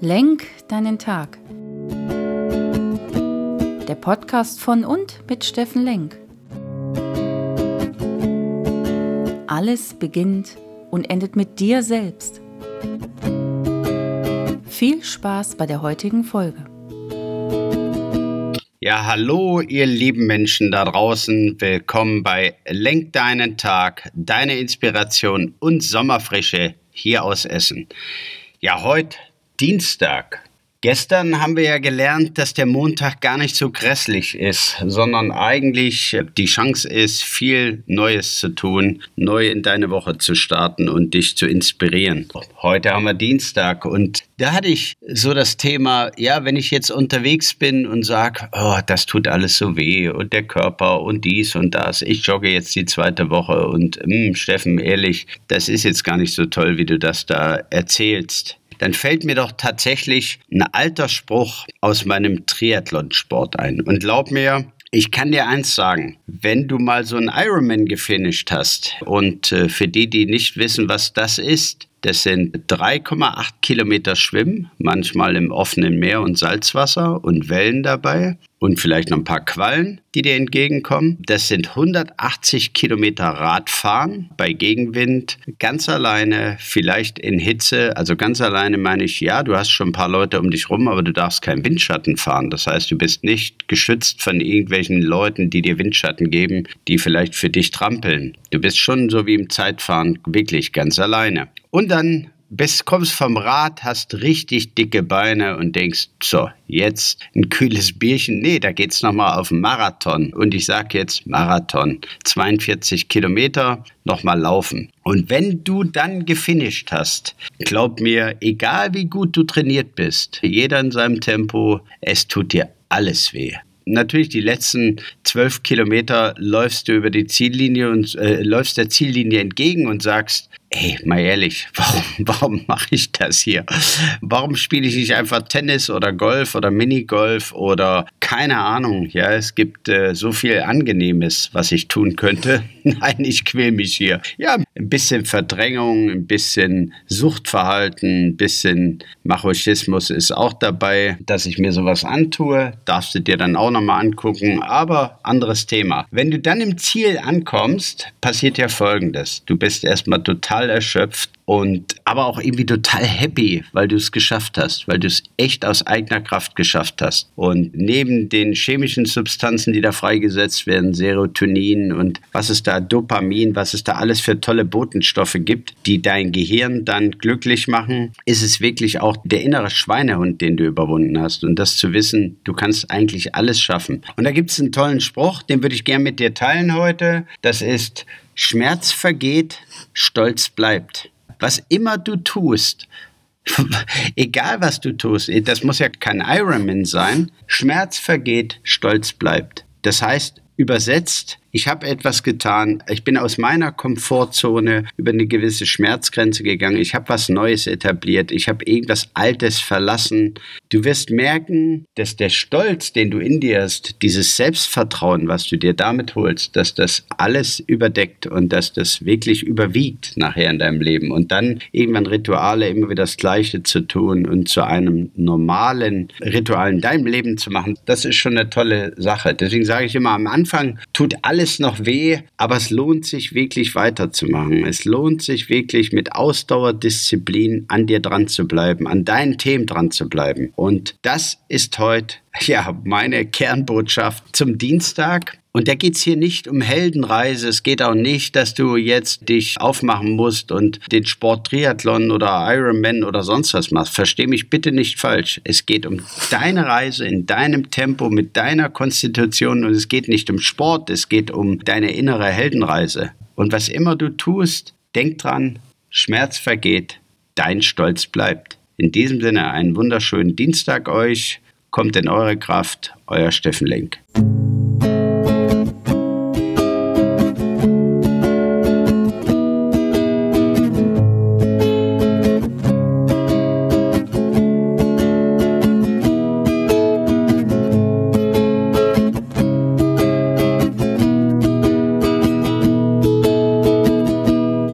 Lenk deinen Tag. Der Podcast von und mit Steffen Lenk. Alles beginnt und endet mit dir selbst. Viel Spaß bei der heutigen Folge. Ja, hallo, ihr lieben Menschen da draußen. Willkommen bei Lenk deinen Tag, deine Inspiration und Sommerfrische hier aus Essen. Ja, heute Dienstag. Gestern haben wir ja gelernt, dass der Montag gar nicht so grässlich ist, sondern eigentlich die Chance ist, viel Neues zu tun, neu in deine Woche zu starten und dich zu inspirieren. Heute haben wir Dienstag und da hatte ich so das Thema, ja, wenn ich jetzt unterwegs bin und sage, oh, das tut alles so weh und der Körper und dies und das, ich jogge jetzt die zweite Woche und mh, hm, Steffen, ehrlich, das ist jetzt gar nicht so toll, wie du das da erzählst dann fällt mir doch tatsächlich ein alter Spruch aus meinem Triathlonsport ein. Und glaub mir, ich kann dir eins sagen, wenn du mal so einen Ironman gefinisht hast und äh, für die, die nicht wissen, was das ist, das sind 3,8 Kilometer Schwimmen, manchmal im offenen Meer und Salzwasser und Wellen dabei und vielleicht noch ein paar Quallen, die dir entgegenkommen. Das sind 180 Kilometer Radfahren bei Gegenwind, ganz alleine, vielleicht in Hitze. Also ganz alleine meine ich, ja, du hast schon ein paar Leute um dich rum, aber du darfst keinen Windschatten fahren. Das heißt, du bist nicht geschützt von irgendwelchen Leuten, die dir Windschatten geben, die vielleicht für dich trampeln. Du bist schon so wie im Zeitfahren wirklich ganz alleine. Und dann bis kommst vom Rad, hast richtig dicke Beine und denkst, so, jetzt ein kühles Bierchen. Nee, da geht's nochmal auf Marathon. Und ich sag jetzt Marathon. 42 Kilometer, nochmal laufen. Und wenn du dann gefinisht hast, glaub mir, egal wie gut du trainiert bist, jeder in seinem Tempo, es tut dir alles weh natürlich die letzten zwölf Kilometer läufst du über die Ziellinie und äh, läufst der Ziellinie entgegen und sagst, Ey, mal ehrlich, warum, warum mache ich das hier? Warum spiele ich nicht einfach Tennis oder Golf oder Minigolf oder keine Ahnung? Ja, es gibt äh, so viel Angenehmes, was ich tun könnte. Nein, ich quäl mich hier. Ja, ein bisschen Verdrängung, ein bisschen Suchtverhalten, ein bisschen Machismus ist auch dabei, dass ich mir sowas antue. Darfst du dir dann auch nochmal angucken. Aber anderes Thema. Wenn du dann im Ziel ankommst, passiert ja Folgendes. Du bist erstmal total erschöpft und aber auch irgendwie total happy, weil du es geschafft hast, weil du es echt aus eigener Kraft geschafft hast. Und neben den chemischen Substanzen, die da freigesetzt werden, Serotonin und was es da, Dopamin, was es da alles für tolle Botenstoffe gibt, die dein Gehirn dann glücklich machen, ist es wirklich auch der innere Schweinehund, den du überwunden hast. Und das zu wissen, du kannst eigentlich alles schaffen. Und da gibt es einen tollen Spruch, den würde ich gerne mit dir teilen heute. Das ist, Schmerz vergeht, Stolz bleibt. Was immer du tust, egal was du tust, das muss ja kein Ironman sein, Schmerz vergeht, Stolz bleibt. Das heißt, übersetzt, ich habe etwas getan, ich bin aus meiner Komfortzone über eine gewisse Schmerzgrenze gegangen, ich habe was Neues etabliert, ich habe irgendwas Altes verlassen. Du wirst merken, dass der Stolz, den du in dir hast, dieses Selbstvertrauen, was du dir damit holst, dass das alles überdeckt und dass das wirklich überwiegt nachher in deinem Leben und dann irgendwann Rituale immer wieder das Gleiche zu tun und zu einem normalen Ritual in deinem Leben zu machen, das ist schon eine tolle Sache. Deswegen sage ich immer, am Anfang tut alles alles noch weh, aber es lohnt sich wirklich weiterzumachen. Es lohnt sich wirklich mit Ausdauerdisziplin an dir dran zu bleiben, an deinen Themen dran zu bleiben. Und das ist heute ja meine Kernbotschaft zum Dienstag. Und da geht es hier nicht um Heldenreise. Es geht auch nicht, dass du jetzt dich aufmachen musst und den Sport Triathlon oder Ironman oder sonst was machst. Versteh mich bitte nicht falsch. Es geht um deine Reise in deinem Tempo mit deiner Konstitution und es geht nicht um Sport. Es geht um deine innere Heldenreise. Und was immer du tust, denk dran, Schmerz vergeht, dein Stolz bleibt. In diesem Sinne einen wunderschönen Dienstag euch. Kommt in eure Kraft, euer Steffen Lenk.